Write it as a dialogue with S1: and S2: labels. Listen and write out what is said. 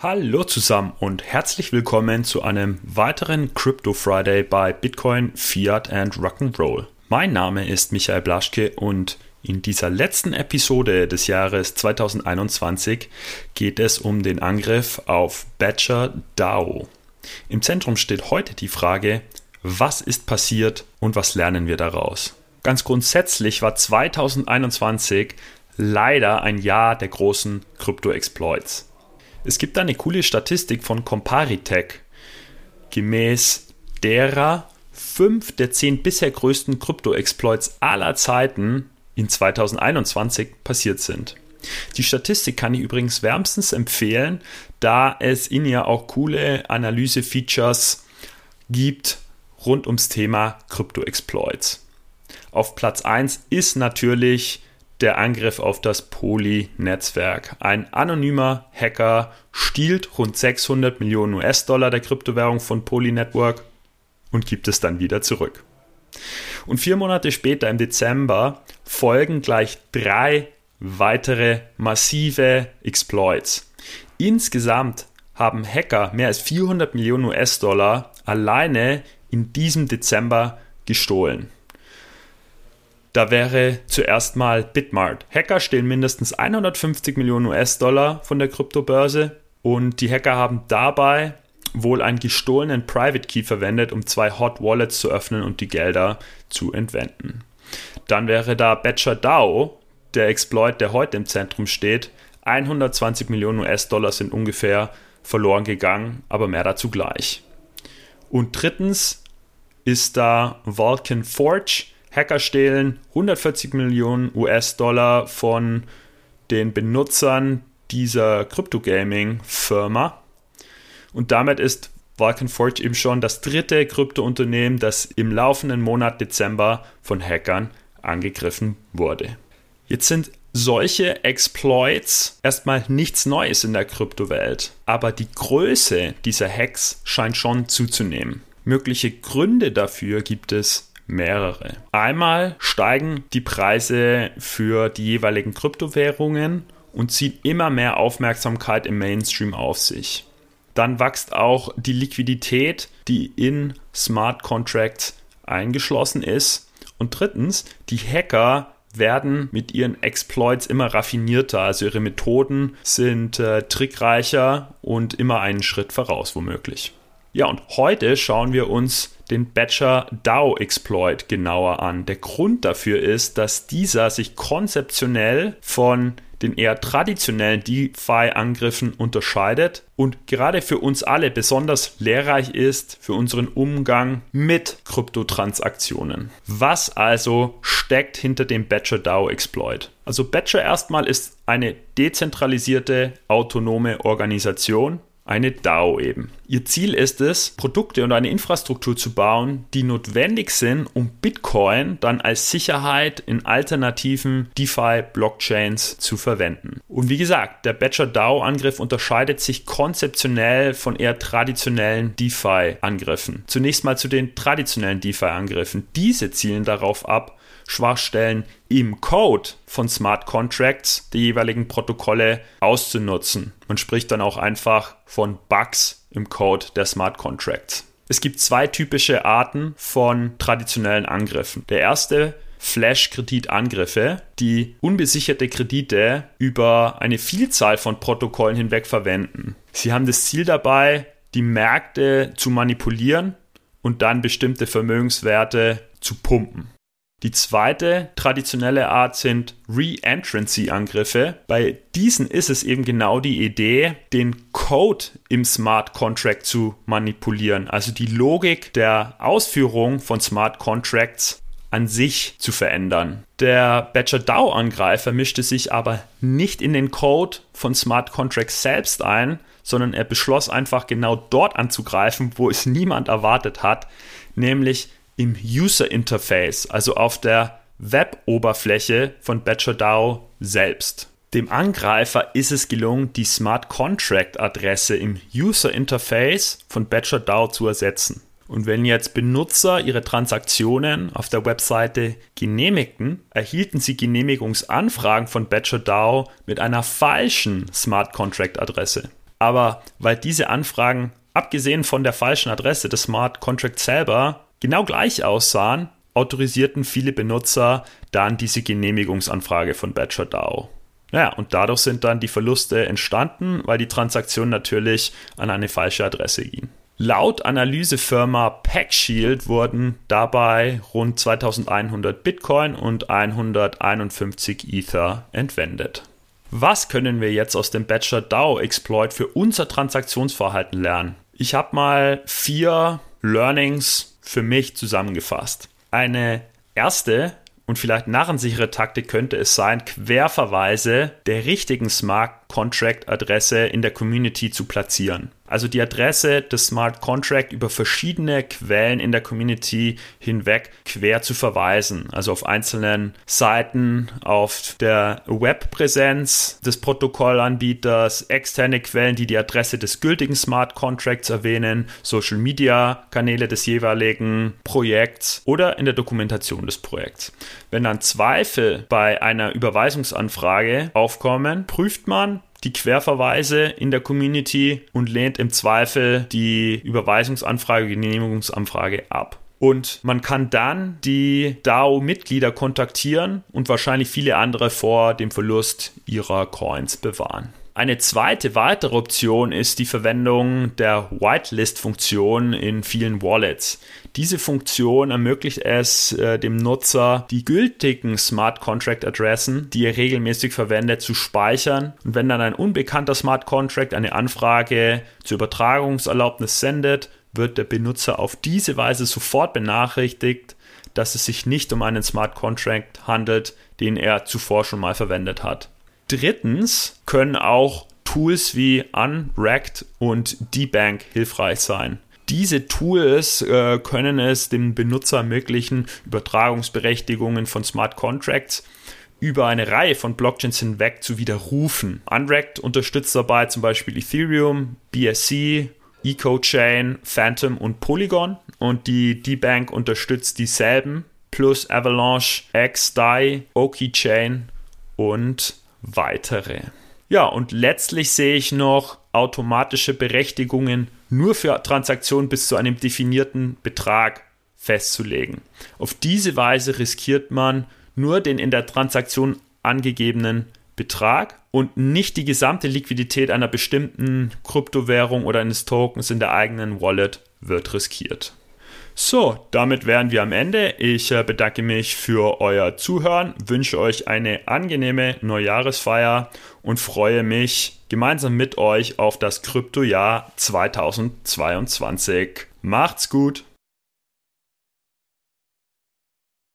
S1: Hallo zusammen und herzlich willkommen zu einem weiteren Crypto Friday bei Bitcoin, Fiat and Rock'n'Roll. Mein Name ist Michael Blaschke und in dieser letzten Episode des Jahres 2021 geht es um den Angriff auf Badger DAO. Im Zentrum steht heute die Frage, was ist passiert und was lernen wir daraus? Ganz grundsätzlich war 2021 leider ein Jahr der großen Krypto-Exploits. Es gibt eine coole Statistik von Comparitech, gemäß derer fünf der zehn bisher größten Krypto-Exploits aller Zeiten in 2021 passiert sind. Die Statistik kann ich übrigens wärmstens empfehlen, da es in ihr auch coole Analyse-Features gibt rund ums Thema Krypto-Exploits. Auf Platz 1 ist natürlich der Angriff auf das Poly-Netzwerk. Ein anonymer Hacker stiehlt rund 600 Millionen US-Dollar der Kryptowährung von Poly Network und gibt es dann wieder zurück. Und vier Monate später, im Dezember, folgen gleich drei weitere massive Exploits. Insgesamt haben Hacker mehr als 400 Millionen US-Dollar alleine in diesem Dezember gestohlen. Da wäre zuerst mal Bitmart. Hacker stehlen mindestens 150 Millionen US-Dollar von der Kryptobörse und die Hacker haben dabei wohl einen gestohlenen Private Key verwendet, um zwei Hot Wallets zu öffnen und die Gelder zu entwenden. Dann wäre da Badger DAO, der Exploit, der heute im Zentrum steht. 120 Millionen US-Dollar sind ungefähr verloren gegangen, aber mehr dazu gleich. Und drittens ist da Vulcan Forge, Hacker stehlen 140 Millionen US-Dollar von den Benutzern dieser Crypto-Gaming-Firma. Und damit ist Vulcan Forge eben schon das dritte Krypto-Unternehmen, das im laufenden Monat Dezember von Hackern angegriffen wurde. Jetzt sind solche Exploits erstmal nichts Neues in der Kryptowelt, aber die Größe dieser Hacks scheint schon zuzunehmen. Mögliche Gründe dafür gibt es mehrere. Einmal steigen die Preise für die jeweiligen Kryptowährungen und ziehen immer mehr Aufmerksamkeit im Mainstream auf sich. Dann wächst auch die Liquidität, die in Smart Contracts eingeschlossen ist. Und drittens, die Hacker werden mit ihren Exploits immer raffinierter, also ihre Methoden sind äh, trickreicher und immer einen Schritt voraus womöglich. Ja, und heute schauen wir uns den Badger DAO Exploit genauer an. Der Grund dafür ist, dass dieser sich konzeptionell von den eher traditionellen DeFi-Angriffen unterscheidet und gerade für uns alle besonders lehrreich ist für unseren Umgang mit Kryptotransaktionen. Was also steckt hinter dem Badger DAO Exploit? Also Badger erstmal ist eine dezentralisierte autonome Organisation, eine DAO eben. Ihr Ziel ist es, Produkte und eine Infrastruktur zu bauen, die notwendig sind, um Bitcoin dann als Sicherheit in alternativen DeFi-Blockchains zu verwenden. Und wie gesagt, der Badger DAO-Angriff unterscheidet sich konzeptionell von eher traditionellen DeFi-Angriffen. Zunächst mal zu den traditionellen DeFi-Angriffen. Diese zielen darauf ab, Schwachstellen im Code von Smart Contracts der jeweiligen Protokolle auszunutzen. Man spricht dann auch einfach von Bugs im Code der Smart Contracts. Es gibt zwei typische Arten von traditionellen Angriffen. Der erste Flash-Kreditangriffe, die unbesicherte Kredite über eine Vielzahl von Protokollen hinweg verwenden. Sie haben das Ziel dabei, die Märkte zu manipulieren und dann bestimmte Vermögenswerte zu pumpen. Die zweite traditionelle Art sind Re-Entrancy-Angriffe. Bei diesen ist es eben genau die Idee, den Code im Smart Contract zu manipulieren, also die Logik der Ausführung von Smart Contracts an sich zu verändern. Der Badger DAO-Angreifer mischte sich aber nicht in den Code von Smart Contracts selbst ein, sondern er beschloss einfach genau dort anzugreifen, wo es niemand erwartet hat, nämlich im User Interface, also auf der Web-Oberfläche von BadgerDAO selbst. Dem Angreifer ist es gelungen, die Smart Contract Adresse im User Interface von BadgerDAO zu ersetzen. Und wenn jetzt Benutzer ihre Transaktionen auf der Webseite genehmigten, erhielten sie Genehmigungsanfragen von BadgerDAO mit einer falschen Smart Contract Adresse. Aber weil diese Anfragen, abgesehen von der falschen Adresse des Smart Contract selber, genau gleich aussahen, autorisierten viele Benutzer dann diese Genehmigungsanfrage von Badger. Naja, und dadurch sind dann die Verluste entstanden, weil die Transaktion natürlich an eine falsche Adresse ging. Laut Analysefirma PackShield wurden dabei rund 2100 Bitcoin und 151 Ether entwendet. Was können wir jetzt aus dem Badger DAO Exploit für unser Transaktionsverhalten lernen? Ich habe mal vier Learnings für mich zusammengefasst. Eine erste und vielleicht narrensichere Taktik könnte es sein, Querverweise der richtigen Smart Contract Adresse in der Community zu platzieren also die Adresse des Smart Contract über verschiedene Quellen in der Community hinweg quer zu verweisen, also auf einzelnen Seiten, auf der Webpräsenz des Protokollanbieters, externe Quellen, die die Adresse des gültigen Smart Contracts erwähnen, Social Media Kanäle des jeweiligen Projekts oder in der Dokumentation des Projekts. Wenn dann Zweifel bei einer Überweisungsanfrage aufkommen, prüft man, die Querverweise in der Community und lehnt im Zweifel die Überweisungsanfrage, Genehmigungsanfrage ab. Und man kann dann die DAO-Mitglieder kontaktieren und wahrscheinlich viele andere vor dem Verlust ihrer Coins bewahren. Eine zweite weitere Option ist die Verwendung der Whitelist-Funktion in vielen Wallets. Diese Funktion ermöglicht es äh, dem Nutzer, die gültigen Smart Contract Adressen, die er regelmäßig verwendet, zu speichern. Und wenn dann ein unbekannter Smart Contract eine Anfrage zur Übertragungserlaubnis sendet, wird der Benutzer auf diese Weise sofort benachrichtigt, dass es sich nicht um einen Smart Contract handelt, den er zuvor schon mal verwendet hat. Drittens können auch Tools wie Unracked und Debank hilfreich sein. Diese Tools äh, können es dem Benutzer ermöglichen, Übertragungsberechtigungen von Smart Contracts über eine Reihe von Blockchains hinweg zu widerrufen. Unracked unterstützt dabei zum Beispiel Ethereum, BSC, EcoChain, Phantom und Polygon und die D-Bank unterstützt dieselben plus Avalanche, XDAI, OkiChain und weitere. Ja, und letztlich sehe ich noch automatische Berechtigungen nur für Transaktionen bis zu einem definierten Betrag festzulegen. Auf diese Weise riskiert man nur den in der Transaktion angegebenen Betrag und nicht die gesamte Liquidität einer bestimmten Kryptowährung oder eines Tokens in der eigenen Wallet wird riskiert. So, damit wären wir am Ende. Ich äh, bedanke mich für euer Zuhören, wünsche euch eine angenehme Neujahresfeier und freue mich gemeinsam mit euch auf das Kryptojahr 2022. Macht's gut!